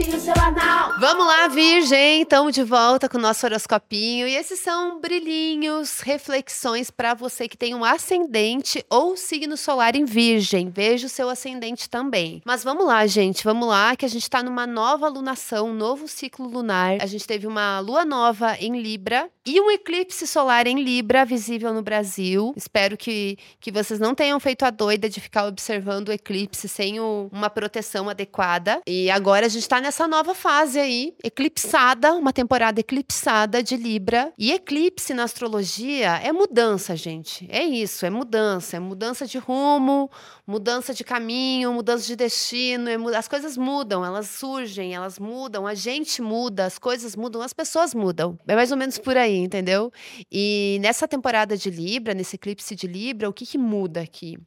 horoscopinho semanal. Vamos lá, Virgem! Estamos de volta com o nosso horoscopinho. E esses são brilhinhos, reflexões para você que tem um ascendente ou signo solar em Virgem. Veja o seu ascendente também. Mas vamos lá, gente. Vamos lá, que a gente está numa nova lunação, um novo ciclo lunar. A gente teve uma lua nova em Libra e um eclipse solar em Libra visível no Brasil. Espero que, que vocês não tenham feito a doida de ficar observando o eclipse sem o, uma proteção adequada. E agora a gente está nessa nova fase aí, eclipsada, uma temporada eclipsada de Libra. E eclipse na astrologia é mudança, gente. É isso, é mudança. É mudança de rumo, mudança de caminho, mudança de destino. É, as coisas mudam, elas surgem, elas mudam, a gente muda, as coisas mudam, as pessoas mudam. É mais ou menos por aí, entendeu? E nessa temporada de Libra, nesse eclipse de Libra, o que, que muda aqui?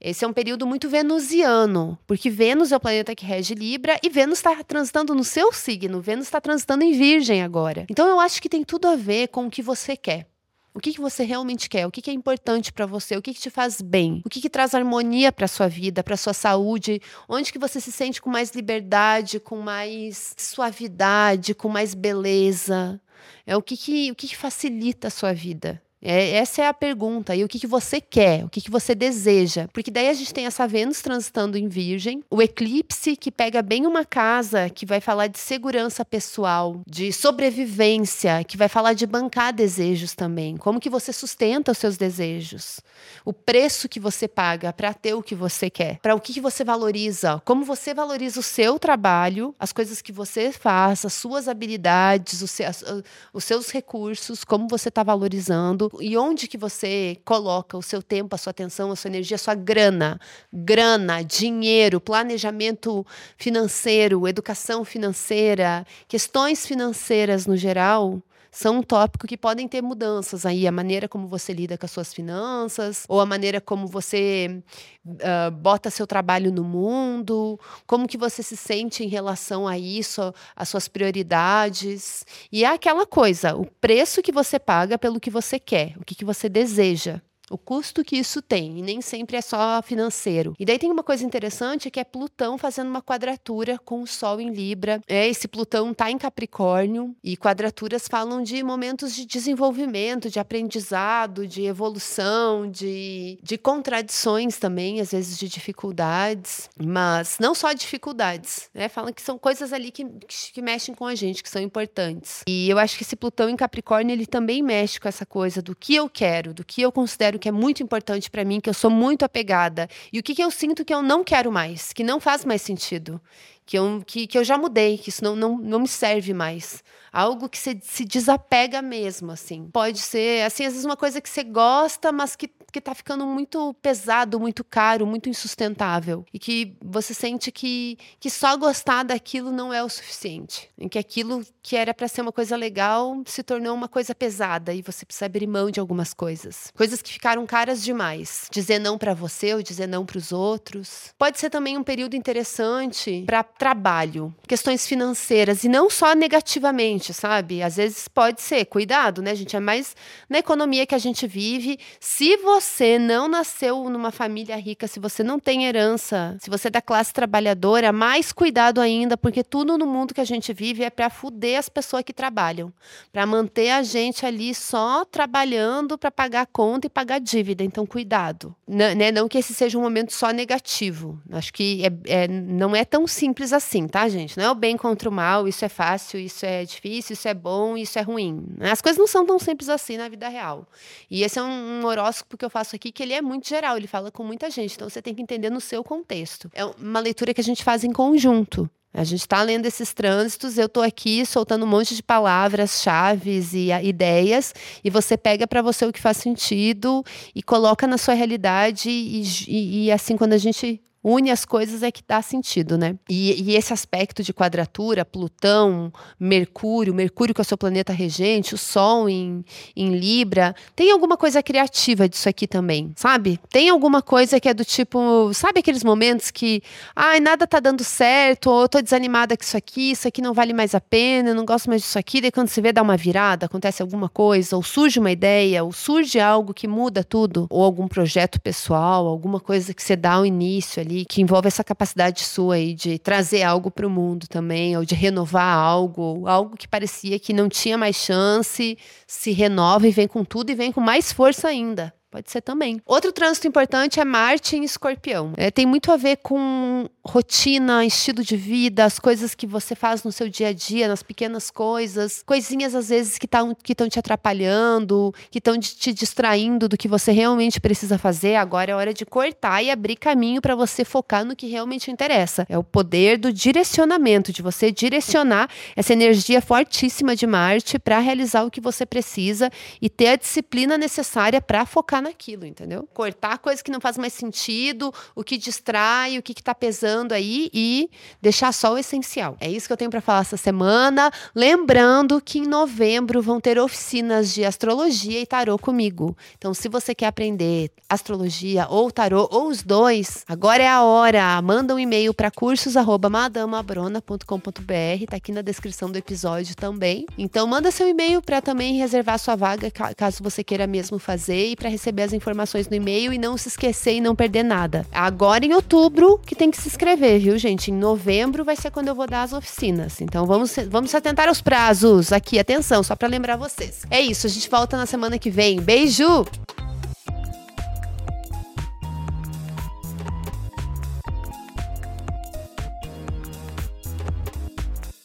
Esse é um período muito venusiano, porque Vênus é o planeta que rege Libra e Vênus está transitando no seu signo. Vênus está transitando em Virgem agora. Então eu acho que tem tudo a ver com o que você quer. O que, que você realmente quer? O que, que é importante para você? O que, que te faz bem? O que, que traz harmonia para sua vida, para sua saúde? Onde que você se sente com mais liberdade, com mais suavidade, com mais beleza? É o que, que, o que, que facilita a sua vida? É, essa é a pergunta. E o que, que você quer? O que, que você deseja? Porque daí a gente tem essa Vênus transitando em Virgem, o eclipse que pega bem uma casa, que vai falar de segurança pessoal, de sobrevivência, que vai falar de bancar desejos também. Como que você sustenta os seus desejos? O preço que você paga para ter o que você quer? Para o que, que você valoriza? Como você valoriza o seu trabalho, as coisas que você faz, as suas habilidades, seus, os seus recursos, como você está valorizando e onde que você coloca o seu tempo, a sua atenção, a sua energia, a sua grana, grana, dinheiro, planejamento financeiro, educação financeira, questões financeiras no geral, são um tópico que podem ter mudanças aí, a maneira como você lida com as suas finanças, ou a maneira como você uh, bota seu trabalho no mundo, como que você se sente em relação a isso, as suas prioridades. E é aquela coisa, o preço que você paga pelo que você quer, o que, que você deseja o custo que isso tem, e nem sempre é só financeiro. E daí tem uma coisa interessante que é Plutão fazendo uma quadratura com o Sol em Libra. É, esse Plutão está em Capricórnio e quadraturas falam de momentos de desenvolvimento, de aprendizado, de evolução, de, de contradições também, às vezes de dificuldades, mas não só dificuldades, né? Falam que são coisas ali que, que, que mexem com a gente, que são importantes. E eu acho que esse Plutão em Capricórnio, ele também mexe com essa coisa do que eu quero, do que eu considero que é muito importante para mim, que eu sou muito apegada. E o que, que eu sinto que eu não quero mais, que não faz mais sentido, que eu, que, que eu já mudei, que isso não, não, não me serve mais. Algo que você se desapega mesmo, assim. Pode ser, assim, às vezes uma coisa que você gosta, mas que que tá ficando muito pesado, muito caro, muito insustentável. E que você sente que, que só gostar daquilo não é o suficiente. Em que aquilo que era para ser uma coisa legal se tornou uma coisa pesada e você precisa abrir mão de algumas coisas. Coisas que ficaram caras demais. Dizer não para você ou dizer não para os outros. Pode ser também um período interessante para trabalho, questões financeiras e não só negativamente, sabe? Às vezes pode ser, cuidado, né, gente? É mais na economia que a gente vive. Se você você não nasceu numa família rica, se você não tem herança, se você é da classe trabalhadora, mais cuidado ainda, porque tudo no mundo que a gente vive é para fuder as pessoas que trabalham, para manter a gente ali só trabalhando para pagar conta e pagar dívida. Então, cuidado. N né? Não que esse seja um momento só negativo. Acho que é, é, não é tão simples assim, tá, gente? Não é o bem contra o mal, isso é fácil, isso é difícil, isso é bom, isso é ruim. As coisas não são tão simples assim na vida real. E esse é um, um horóscopo que eu faço aqui, que ele é muito geral, ele fala com muita gente, então você tem que entender no seu contexto. É uma leitura que a gente faz em conjunto. A gente está lendo esses trânsitos, eu estou aqui soltando um monte de palavras, chaves e ideias, e você pega para você o que faz sentido e coloca na sua realidade, e, e, e assim, quando a gente une as coisas é que dá sentido, né? E, e, esse aspecto de quadratura, Plutão, Mercúrio, Mercúrio que é o seu planeta regente, o Sol em, em Libra, tem alguma coisa criativa disso aqui também, sabe? Tem alguma coisa que é do tipo, sabe aqueles momentos que, ai, nada tá dando certo, ou eu tô desanimada com isso aqui, isso aqui não vale mais a pena, eu não gosto mais disso aqui, daí quando você vê dá uma virada, acontece alguma coisa, ou surge uma ideia, ou surge algo que muda tudo, ou algum projeto pessoal, alguma coisa que você dá o início ali ali, que envolve essa capacidade sua aí de trazer algo para o mundo também, ou de renovar algo, algo que parecia que não tinha mais chance, se renova e vem com tudo e vem com mais força ainda. Pode ser também. Outro trânsito importante é Marte em Escorpião. É, tem muito a ver com rotina, estilo de vida, as coisas que você faz no seu dia a dia, nas pequenas coisas, coisinhas às vezes que estão que te atrapalhando, que estão te distraindo do que você realmente precisa fazer. Agora é hora de cortar e abrir caminho para você focar no que realmente interessa. É o poder do direcionamento, de você direcionar essa energia fortíssima de Marte para realizar o que você precisa e ter a disciplina necessária para focar focar naquilo, entendeu? Cortar coisas que não faz mais sentido, o que distrai, o que, está pesando aí e deixar só o essencial. É isso que eu tenho para falar essa semana. Lembrando que em novembro vão ter oficinas de astrologia e tarô comigo. Então, se você quer aprender astrologia ou tarô ou os dois, agora é a hora. Manda um e-mail para cursos@madamabrona.com.br, tá aqui na descrição do episódio também. Então, manda seu e-mail para também reservar sua vaga caso você queira mesmo fazer e para receber receber as informações no e-mail e não se esquecer e não perder nada. Agora em outubro que tem que se inscrever, viu, gente? Em novembro vai ser quando eu vou dar as oficinas. Então vamos, vamos atentar aos prazos aqui. Atenção, só para lembrar vocês. É isso, a gente volta na semana que vem. Beijo!